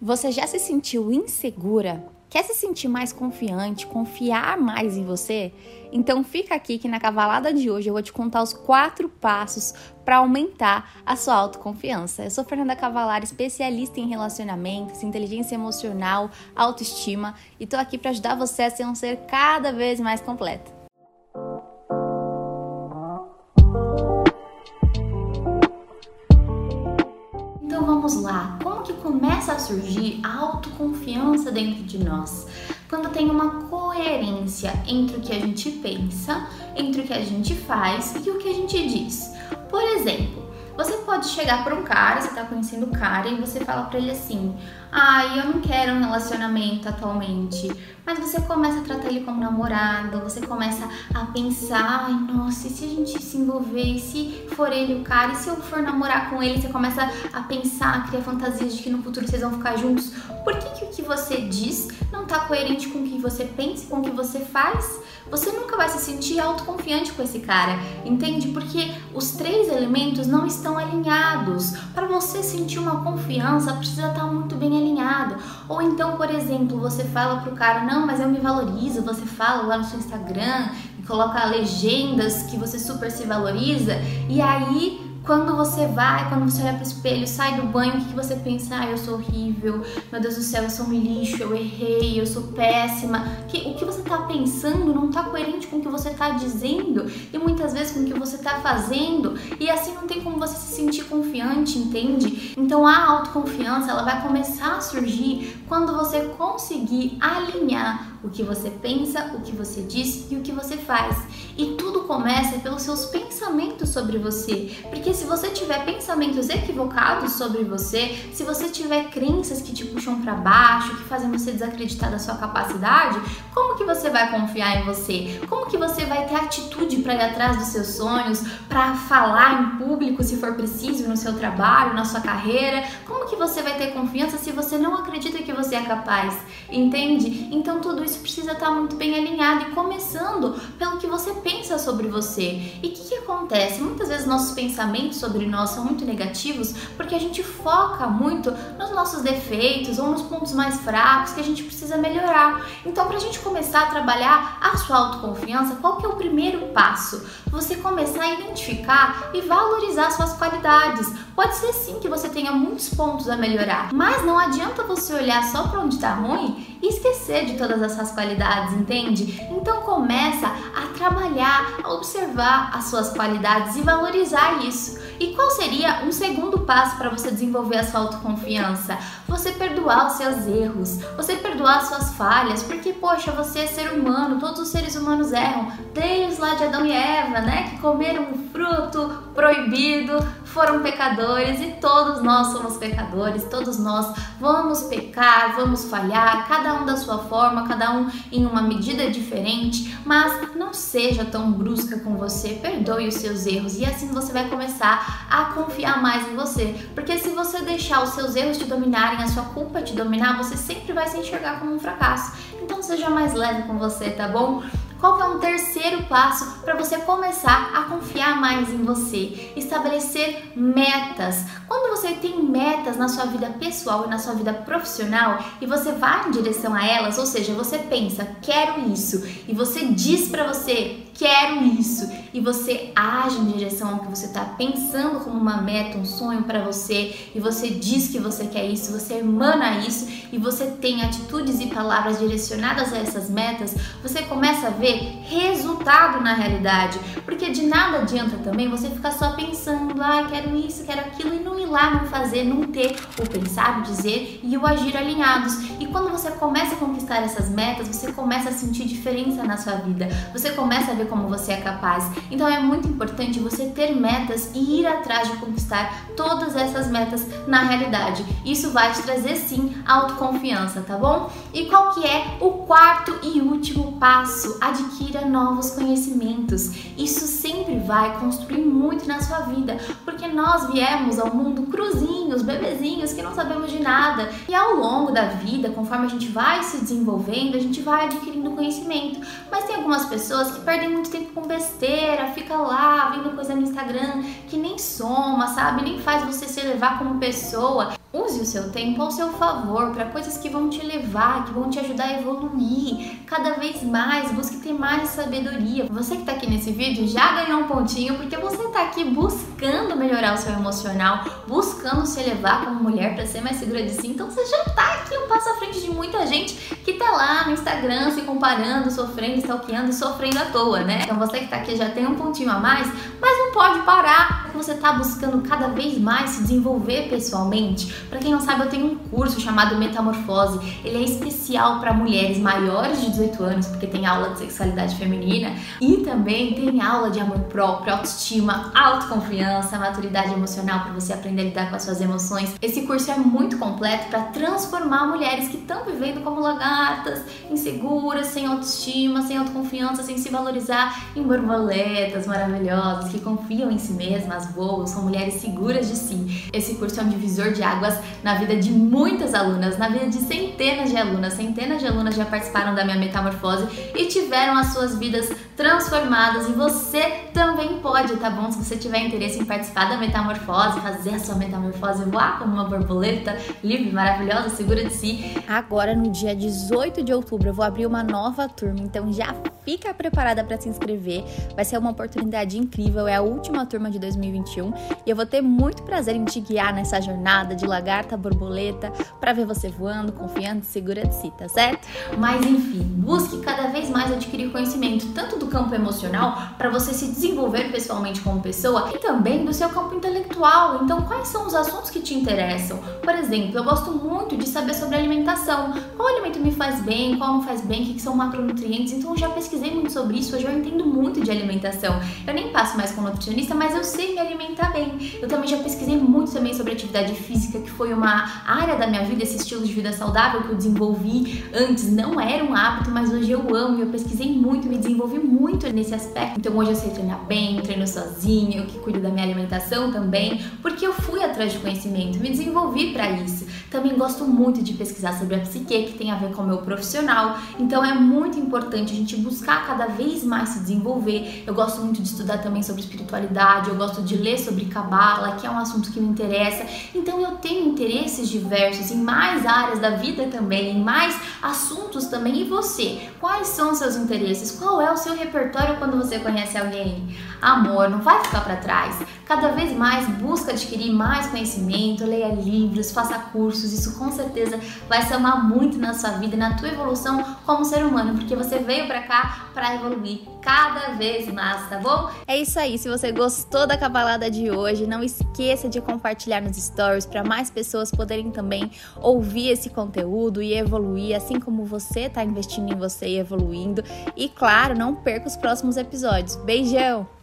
Você já se sentiu insegura? Quer se sentir mais confiante, confiar mais em você? Então fica aqui que na cavalada de hoje eu vou te contar os quatro passos para aumentar a sua autoconfiança. Eu sou Fernanda Cavalar, especialista em relacionamentos, inteligência emocional, autoestima e tô aqui para ajudar você a ser um ser cada vez mais completo. Começa a surgir a autoconfiança dentro de nós? Quando tem uma coerência entre o que a gente pensa, entre o que a gente faz e o que a gente diz. Por exemplo, você pode chegar para um cara, você tá conhecendo o cara e você fala para ele assim: "Ai, ah, eu não quero um relacionamento atualmente". Mas você começa a tratar ele como namorado, você começa a pensar: "Ai, nossa, e se a gente se envolver, e se for ele o cara, e se eu for namorar com ele?". Você começa a pensar, a criar fantasias de que no futuro vocês vão ficar juntos. Por que que o que você diz não tá coerente com o que você pensa, com o que você faz? Você nunca vai se sentir autoconfiante com esse cara, entende? Porque os três elementos não estão alinhados. Para você sentir uma confiança, precisa estar muito bem alinhado. Ou então, por exemplo, você fala pro cara: "Não, mas eu me valorizo". Você fala lá no seu Instagram coloca legendas que você super se valoriza e aí quando você vai, quando você olha pro espelho, sai do banho, o que, que você pensa? Ah, eu sou horrível, meu Deus do céu, eu sou um lixo, eu errei, eu sou péssima. Que, o que você tá pensando não tá coerente com o que você tá dizendo e muitas vezes com o que você tá fazendo, e assim não tem como você se sentir confiante, entende? Então a autoconfiança ela vai começar a surgir quando você conseguir alinhar o que você pensa, o que você diz e o que você faz. E tudo começa pelos seus pensamentos sobre você. Porque se você tiver pensamentos equivocados sobre você, se você tiver crenças que te puxam para baixo, que fazem você desacreditar da sua capacidade, como que você vai confiar em você? Como que você vai ter atitude para ir atrás dos seus sonhos, para falar em público se for preciso no seu trabalho, na sua carreira? Como que você vai ter confiança se você não acredita que você é capaz? Entende? Então tudo isso precisa estar muito bem alinhado e começando pelo que você pensa sobre você. E o que, que acontece? Muitas vezes nossos pensamentos sobre nós são muito negativos porque a gente foca muito nos nossos defeitos ou nos pontos mais fracos que a gente precisa melhorar. Então, para a gente começar a trabalhar a sua autoconfiança, qual que é o primeiro passo? Você começar a identificar e valorizar suas qualidades. Pode ser sim que você tenha muitos pontos a melhorar, mas não adianta você olhar só para onde está ruim e esquecer de todas as essas qualidades, entende? Então começa a trabalhar, a observar as suas qualidades e valorizar isso. E qual seria um segundo passo para você desenvolver a sua autoconfiança? Você perdoar os seus erros, você perdoar as suas falhas, porque poxa, você é ser humano, todos os seres humanos erram, desde lá de Adão e Eva, né, que comeram um fruto proibido, foram pecadores e todos nós somos pecadores, todos nós vamos pecar, vamos falhar, cada um da sua forma, cada um em uma medida diferente, mas não seja tão brusca com você, perdoe os seus erros e assim você vai começar a confiar mais em você, porque se você deixar os seus erros te dominarem, a sua culpa te dominar, você sempre vai se enxergar como um fracasso. Então seja mais leve com você, tá bom? Qual é um terceiro passo para você começar a confiar mais em você? Estabelecer metas. Quando você tem metas na sua vida pessoal e na sua vida profissional e você vai em direção a elas, ou seja, você pensa, quero isso, e você diz para você, quero isso, e você age em direção ao que você está pensando como uma meta, um sonho para você, e você diz que você quer isso, você emana isso, e você tem atitudes e palavras direcionadas a essas metas, você começa a ver resultado na realidade. Porque de nada adianta também você ficar só pensando, ah, quero isso, quero aquilo, e não ir lá, não fazer, não ter o pensar, o dizer e o agir alinhados. E quando você começa a conquistar essas metas, você começa a sentir diferença na sua vida, você começa a ver como você é capaz. Então é muito importante você ter metas e ir atrás de conquistar todas essas metas na realidade. Isso vai te trazer sim autoconfiança, tá bom? E qual que é o quarto e último passo? Adquira novos conhecimentos. Isso sempre vai construir muito na sua vida, nós viemos ao mundo cruzinhos, bebezinhos que não sabemos de nada. E ao longo da vida, conforme a gente vai se desenvolvendo, a gente vai adquirindo conhecimento. Mas tem algumas pessoas que perdem muito tempo com besteira, fica lá vendo coisa no Instagram que nem soma, sabe? Nem faz você se elevar como pessoa. Use o seu tempo ao seu favor para coisas que vão te levar, que vão te ajudar a evoluir cada vez mais. Busque ter mais sabedoria. Você que está aqui nesse vídeo já ganhou um pontinho porque você está aqui buscando melhorar o seu emocional, buscando se elevar como mulher para ser mais segura de si. Então você já está aqui um passo à frente de muita gente que está lá no Instagram se comparando, sofrendo, stalkeando sofrendo à toa, né? Então você que está aqui já tem um pontinho a mais, mas não pode parar. Você está buscando cada vez mais se desenvolver pessoalmente para quem não sabe, eu tenho um curso chamado Metamorfose. Ele é especial para mulheres maiores de 18 anos, porque tem aula de sexualidade feminina e também tem aula de amor próprio, autoestima, autoconfiança, maturidade emocional para você aprender a lidar com as suas emoções. Esse curso é muito completo para transformar mulheres que estão vivendo como lagartas, inseguras, sem autoestima, sem autoconfiança, sem se valorizar, em borboletas maravilhosas que confiam em si mesmas, voam, são mulheres seguras de si. Esse curso é um divisor de águas na vida de muitas alunas, na vida de centenas de alunas. Centenas de alunas já participaram da minha metamorfose e tiveram as suas vidas transformadas e você também pode, tá bom? Se você tiver interesse em participar da metamorfose, fazer a sua metamorfose, voar como uma borboleta livre, maravilhosa, segura de si. Agora no dia 18 de outubro eu vou abrir uma nova turma, então já fica preparada para se inscrever. Vai ser uma oportunidade incrível, é a última turma de 2021 e eu vou ter muito prazer em te guiar nessa jornada de lagarta borboleta para ver você voando, confiante, segura de si, tá certo? Mas enfim, busque cada vez mais adquirir conhecimento tanto do campo emocional para você se desenvolver pessoalmente como pessoa e também do seu campo intelectual. Então, quais são os assuntos que te interessam? Por exemplo, eu gosto muito de saber sobre alimentação. Qual alimento me faz bem, qual não faz bem, o que são macronutrientes. Então, já pesquisei muito sobre isso, hoje eu entendo muito de alimentação. Eu nem passo mais com nutricionista, mas eu sei me alimentar bem. Eu também já pesquisei muito também sobre atividade física, que foi uma área da minha vida, esse estilo de vida saudável que eu desenvolvi antes. Não era um hábito, mas hoje eu amo eu pesquisei muito, me desenvolvi muito nesse aspecto. Então, hoje eu sei treinar bem, treino sozinha, eu que cuido da minha alimentação também, porque eu fui atrás de conhecimento, me desenvolvi para isso. Também gosto muito de pesquisar sobre a psique, que tem a ver com o meu profissional. Então é muito importante a gente buscar cada vez mais se desenvolver. Eu gosto muito de estudar também sobre espiritualidade, eu gosto de ler sobre cabala, que é um assunto que me interessa. Então eu tenho interesses diversos em mais áreas da vida também, em mais assuntos também. E você? Quais são seus interesses? Qual é o seu repertório quando você conhece alguém? Amor, não vai ficar para trás. Cada vez mais busca adquirir mais conhecimento, leia livros, faça cursos. Isso com certeza vai somar muito na sua vida, na tua evolução como ser humano, porque você veio para cá para evoluir cada vez mais, tá bom? É isso aí. Se você gostou da cabalada de hoje, não esqueça de compartilhar nos stories para mais pessoas poderem também ouvir esse conteúdo e evoluir, assim como você está investindo em você e evoluindo. E claro, não perca os próximos episódios. Beijão!